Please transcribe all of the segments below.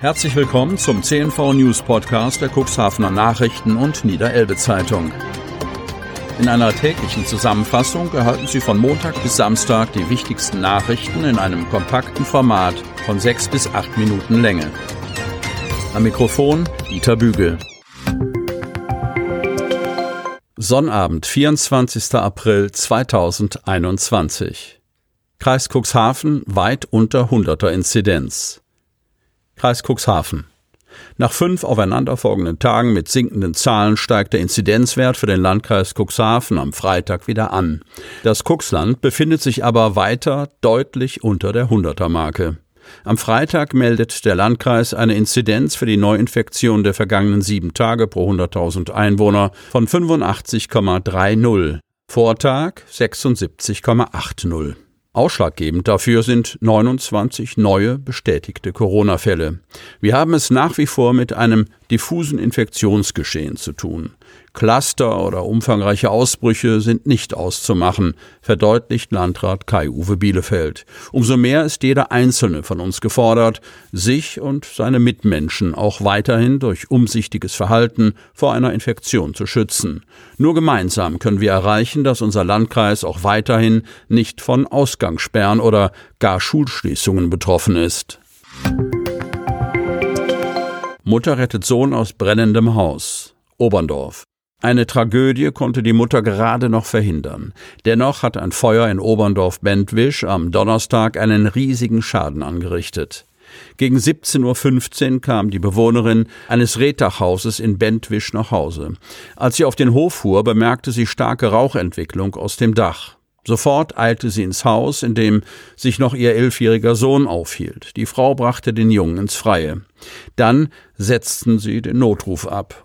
Herzlich willkommen zum CNV News Podcast der Cuxhavener Nachrichten und Niederelbe Zeitung. In einer täglichen Zusammenfassung erhalten Sie von Montag bis Samstag die wichtigsten Nachrichten in einem kompakten Format von sechs bis acht Minuten Länge. Am Mikrofon Dieter Bügel. Sonnabend, 24. April 2021. Kreis Cuxhaven weit unter 100er Inzidenz. Kreis Cuxhaven. Nach fünf aufeinanderfolgenden Tagen mit sinkenden Zahlen steigt der Inzidenzwert für den Landkreis Cuxhaven am Freitag wieder an. Das Cuxland befindet sich aber weiter deutlich unter der 100er Marke. Am Freitag meldet der Landkreis eine Inzidenz für die Neuinfektion der vergangenen sieben Tage pro 100.000 Einwohner von 85,30. Vortag 76,80. Ausschlaggebend dafür sind 29 neue bestätigte Corona-Fälle. Wir haben es nach wie vor mit einem diffusen Infektionsgeschehen zu tun. Cluster oder umfangreiche Ausbrüche sind nicht auszumachen, verdeutlicht Landrat Kai-Uwe Bielefeld. Umso mehr ist jeder Einzelne von uns gefordert, sich und seine Mitmenschen auch weiterhin durch umsichtiges Verhalten vor einer Infektion zu schützen. Nur gemeinsam können wir erreichen, dass unser Landkreis auch weiterhin nicht von Ausgangssperren oder gar Schulschließungen betroffen ist. Mutter rettet Sohn aus brennendem Haus. Oberndorf. Eine Tragödie konnte die Mutter gerade noch verhindern. Dennoch hat ein Feuer in Oberndorf-Bentwisch am Donnerstag einen riesigen Schaden angerichtet. Gegen 17.15 Uhr kam die Bewohnerin eines Rehtachhauses in Bentwisch nach Hause. Als sie auf den Hof fuhr, bemerkte sie starke Rauchentwicklung aus dem Dach. Sofort eilte sie ins Haus, in dem sich noch ihr elfjähriger Sohn aufhielt. Die Frau brachte den Jungen ins Freie. Dann setzten sie den Notruf ab.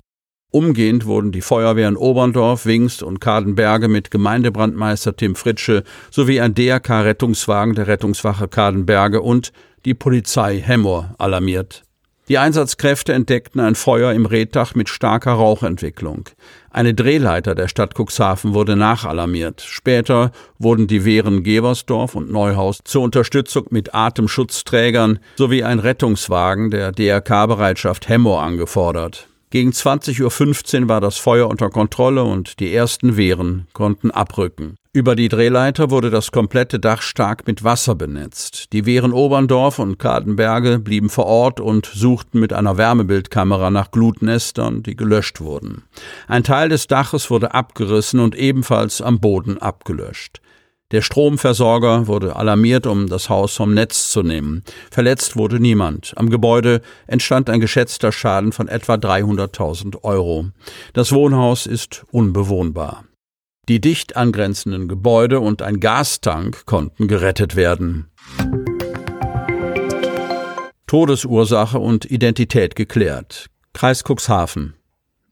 Umgehend wurden die Feuerwehren Oberndorf, Wingst und Kadenberge mit Gemeindebrandmeister Tim Fritsche sowie ein DRK-Rettungswagen der Rettungswache Kadenberge und die Polizei Hemmoor alarmiert. Die Einsatzkräfte entdeckten ein Feuer im Reddach mit starker Rauchentwicklung. Eine Drehleiter der Stadt Cuxhaven wurde nachalarmiert. Später wurden die Wehren Geversdorf und Neuhaus zur Unterstützung mit Atemschutzträgern sowie ein Rettungswagen der DRK-Bereitschaft Hemmoor angefordert. Gegen 20.15 Uhr war das Feuer unter Kontrolle und die ersten Wehren konnten abrücken. Über die Drehleiter wurde das komplette Dach stark mit Wasser benetzt. Die Wehren Oberndorf und Kadenberge blieben vor Ort und suchten mit einer Wärmebildkamera nach Glutnestern, die gelöscht wurden. Ein Teil des Daches wurde abgerissen und ebenfalls am Boden abgelöscht. Der Stromversorger wurde alarmiert, um das Haus vom Netz zu nehmen. Verletzt wurde niemand. Am Gebäude entstand ein geschätzter Schaden von etwa 300.000 Euro. Das Wohnhaus ist unbewohnbar. Die dicht angrenzenden Gebäude und ein Gastank konnten gerettet werden. Todesursache und Identität geklärt. Kreis Cuxhaven.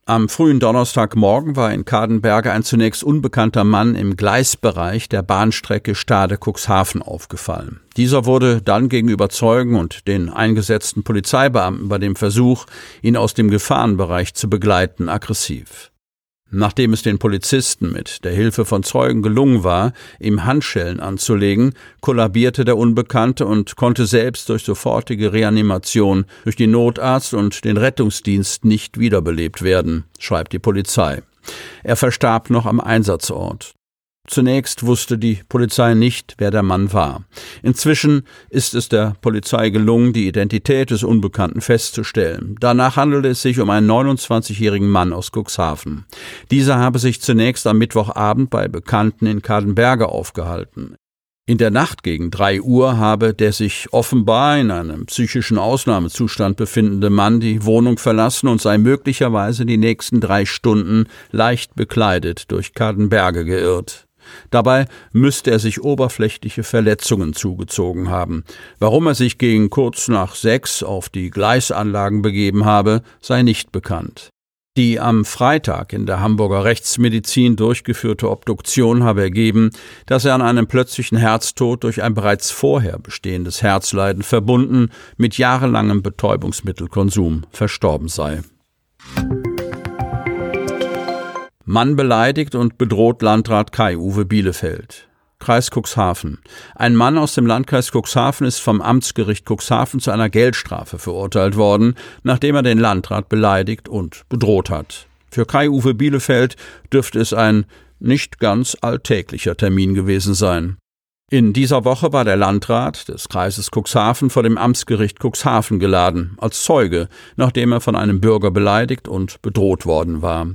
Am frühen Donnerstagmorgen war in Kadenberge ein zunächst unbekannter Mann im Gleisbereich der Bahnstrecke Stade-Cuxhaven aufgefallen. Dieser wurde dann gegenüber Zeugen und den eingesetzten Polizeibeamten bei dem Versuch, ihn aus dem Gefahrenbereich zu begleiten, aggressiv. Nachdem es den Polizisten mit der Hilfe von Zeugen gelungen war, ihm Handschellen anzulegen, kollabierte der Unbekannte und konnte selbst durch sofortige Reanimation durch die Notarzt und den Rettungsdienst nicht wiederbelebt werden, schreibt die Polizei. Er verstarb noch am Einsatzort. Zunächst wusste die Polizei nicht, wer der Mann war. Inzwischen ist es der Polizei gelungen, die Identität des Unbekannten festzustellen. Danach handelte es sich um einen 29-jährigen Mann aus Cuxhaven. Dieser habe sich zunächst am Mittwochabend bei Bekannten in Kadenberge aufgehalten. In der Nacht gegen drei Uhr habe der sich offenbar in einem psychischen Ausnahmezustand befindende Mann die Wohnung verlassen und sei möglicherweise die nächsten drei Stunden leicht bekleidet durch Kadenberge geirrt. Dabei müsste er sich oberflächliche Verletzungen zugezogen haben. Warum er sich gegen kurz nach sechs auf die Gleisanlagen begeben habe, sei nicht bekannt. Die am Freitag in der Hamburger Rechtsmedizin durchgeführte Obduktion habe ergeben, dass er an einem plötzlichen Herztod durch ein bereits vorher bestehendes Herzleiden verbunden mit jahrelangem Betäubungsmittelkonsum verstorben sei. Mann beleidigt und bedroht Landrat Kai-Uwe Bielefeld. Kreis Cuxhaven. Ein Mann aus dem Landkreis Cuxhaven ist vom Amtsgericht Cuxhaven zu einer Geldstrafe verurteilt worden, nachdem er den Landrat beleidigt und bedroht hat. Für Kai-Uwe Bielefeld dürfte es ein nicht ganz alltäglicher Termin gewesen sein. In dieser Woche war der Landrat des Kreises Cuxhaven vor dem Amtsgericht Cuxhaven geladen, als Zeuge, nachdem er von einem Bürger beleidigt und bedroht worden war.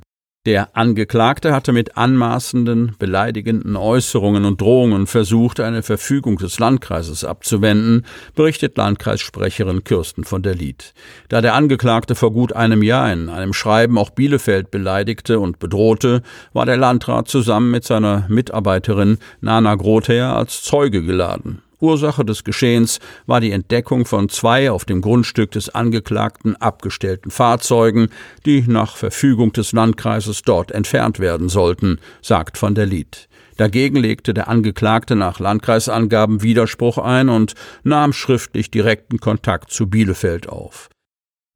Der Angeklagte hatte mit anmaßenden, beleidigenden Äußerungen und Drohungen versucht, eine Verfügung des Landkreises abzuwenden, berichtet Landkreissprecherin Kirsten von der Lied. Da der Angeklagte vor gut einem Jahr in einem Schreiben auch Bielefeld beleidigte und bedrohte, war der Landrat zusammen mit seiner Mitarbeiterin Nana Grother als Zeuge geladen. Ursache des Geschehens war die Entdeckung von zwei auf dem Grundstück des Angeklagten abgestellten Fahrzeugen, die nach Verfügung des Landkreises dort entfernt werden sollten, sagt von der Lied. Dagegen legte der Angeklagte nach Landkreisangaben Widerspruch ein und nahm schriftlich direkten Kontakt zu Bielefeld auf.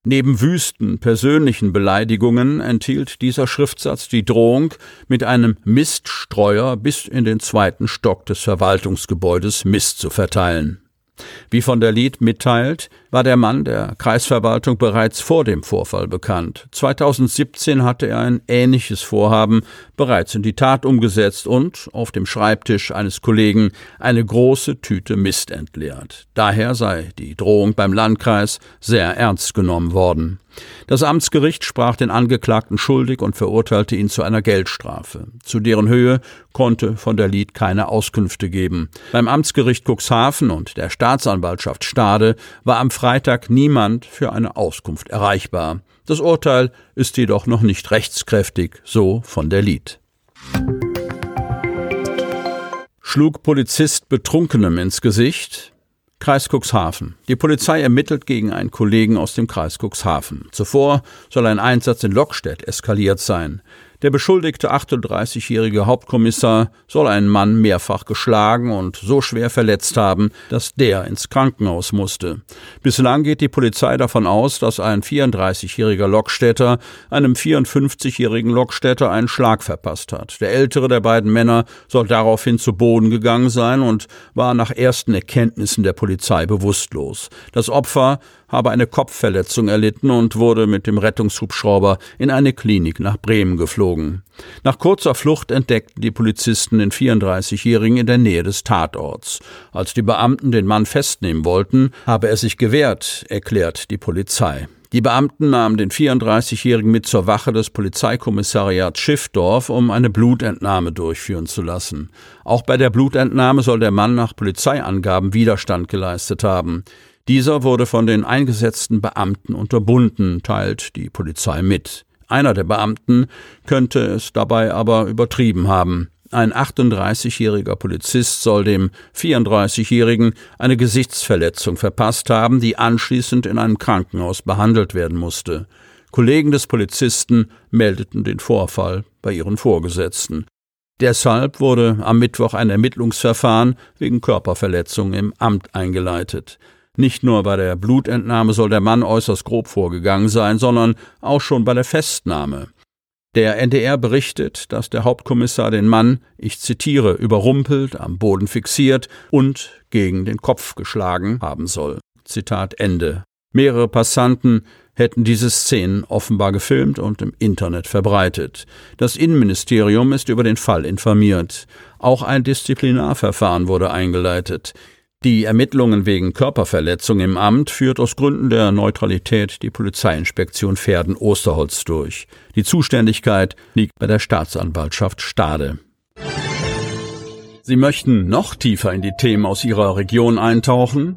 Neben wüsten persönlichen Beleidigungen enthielt dieser Schriftsatz die Drohung, mit einem Miststreuer bis in den zweiten Stock des Verwaltungsgebäudes Mist zu verteilen. Wie von der Lied mitteilt, war der Mann der Kreisverwaltung bereits vor dem Vorfall bekannt. 2017 hatte er ein ähnliches Vorhaben bereits in die Tat umgesetzt und auf dem Schreibtisch eines Kollegen eine große Tüte Mist entleert. Daher sei die Drohung beim Landkreis sehr ernst genommen worden. Das Amtsgericht sprach den Angeklagten schuldig und verurteilte ihn zu einer Geldstrafe. Zu deren Höhe konnte von der Lied keine Auskünfte geben. Beim Amtsgericht Cuxhaven und der Staatsanwaltschaft Stade war am Freitag niemand für eine Auskunft erreichbar. Das Urteil ist jedoch noch nicht rechtskräftig, so von der Lied. Schlug Polizist Betrunkenem ins Gesicht? Kreis Cuxhaven. Die Polizei ermittelt gegen einen Kollegen aus dem Kreis Cuxhaven. Zuvor soll ein Einsatz in Lockstedt eskaliert sein. Der beschuldigte 38-jährige Hauptkommissar soll einen Mann mehrfach geschlagen und so schwer verletzt haben, dass der ins Krankenhaus musste. Bislang geht die Polizei davon aus, dass ein 34-jähriger Lokstädter einem 54-jährigen Lokstädter einen Schlag verpasst hat. Der ältere der beiden Männer soll daraufhin zu Boden gegangen sein und war nach ersten Erkenntnissen der Polizei bewusstlos. Das Opfer habe eine Kopfverletzung erlitten und wurde mit dem Rettungshubschrauber in eine Klinik nach Bremen geflogen. Nach kurzer Flucht entdeckten die Polizisten den 34-Jährigen in der Nähe des Tatorts. Als die Beamten den Mann festnehmen wollten, habe er sich gewehrt, erklärt die Polizei. Die Beamten nahmen den 34-Jährigen mit zur Wache des Polizeikommissariats Schiffdorf, um eine Blutentnahme durchführen zu lassen. Auch bei der Blutentnahme soll der Mann nach Polizeiangaben Widerstand geleistet haben. Dieser wurde von den eingesetzten Beamten unterbunden, teilt die Polizei mit. Einer der Beamten könnte es dabei aber übertrieben haben. Ein 38-jähriger Polizist soll dem 34-jährigen eine Gesichtsverletzung verpasst haben, die anschließend in einem Krankenhaus behandelt werden musste. Kollegen des Polizisten meldeten den Vorfall bei ihren Vorgesetzten. Deshalb wurde am Mittwoch ein Ermittlungsverfahren wegen Körperverletzung im Amt eingeleitet. Nicht nur bei der Blutentnahme soll der Mann äußerst grob vorgegangen sein, sondern auch schon bei der Festnahme. Der NDR berichtet, dass der Hauptkommissar den Mann, ich zitiere, überrumpelt, am Boden fixiert und gegen den Kopf geschlagen haben soll. Zitat Ende. Mehrere Passanten hätten diese Szenen offenbar gefilmt und im Internet verbreitet. Das Innenministerium ist über den Fall informiert. Auch ein Disziplinarverfahren wurde eingeleitet. Die Ermittlungen wegen Körperverletzung im Amt führt aus Gründen der Neutralität die Polizeiinspektion Pferden-Osterholz durch. Die Zuständigkeit liegt bei der Staatsanwaltschaft Stade. Sie möchten noch tiefer in die Themen aus Ihrer Region eintauchen?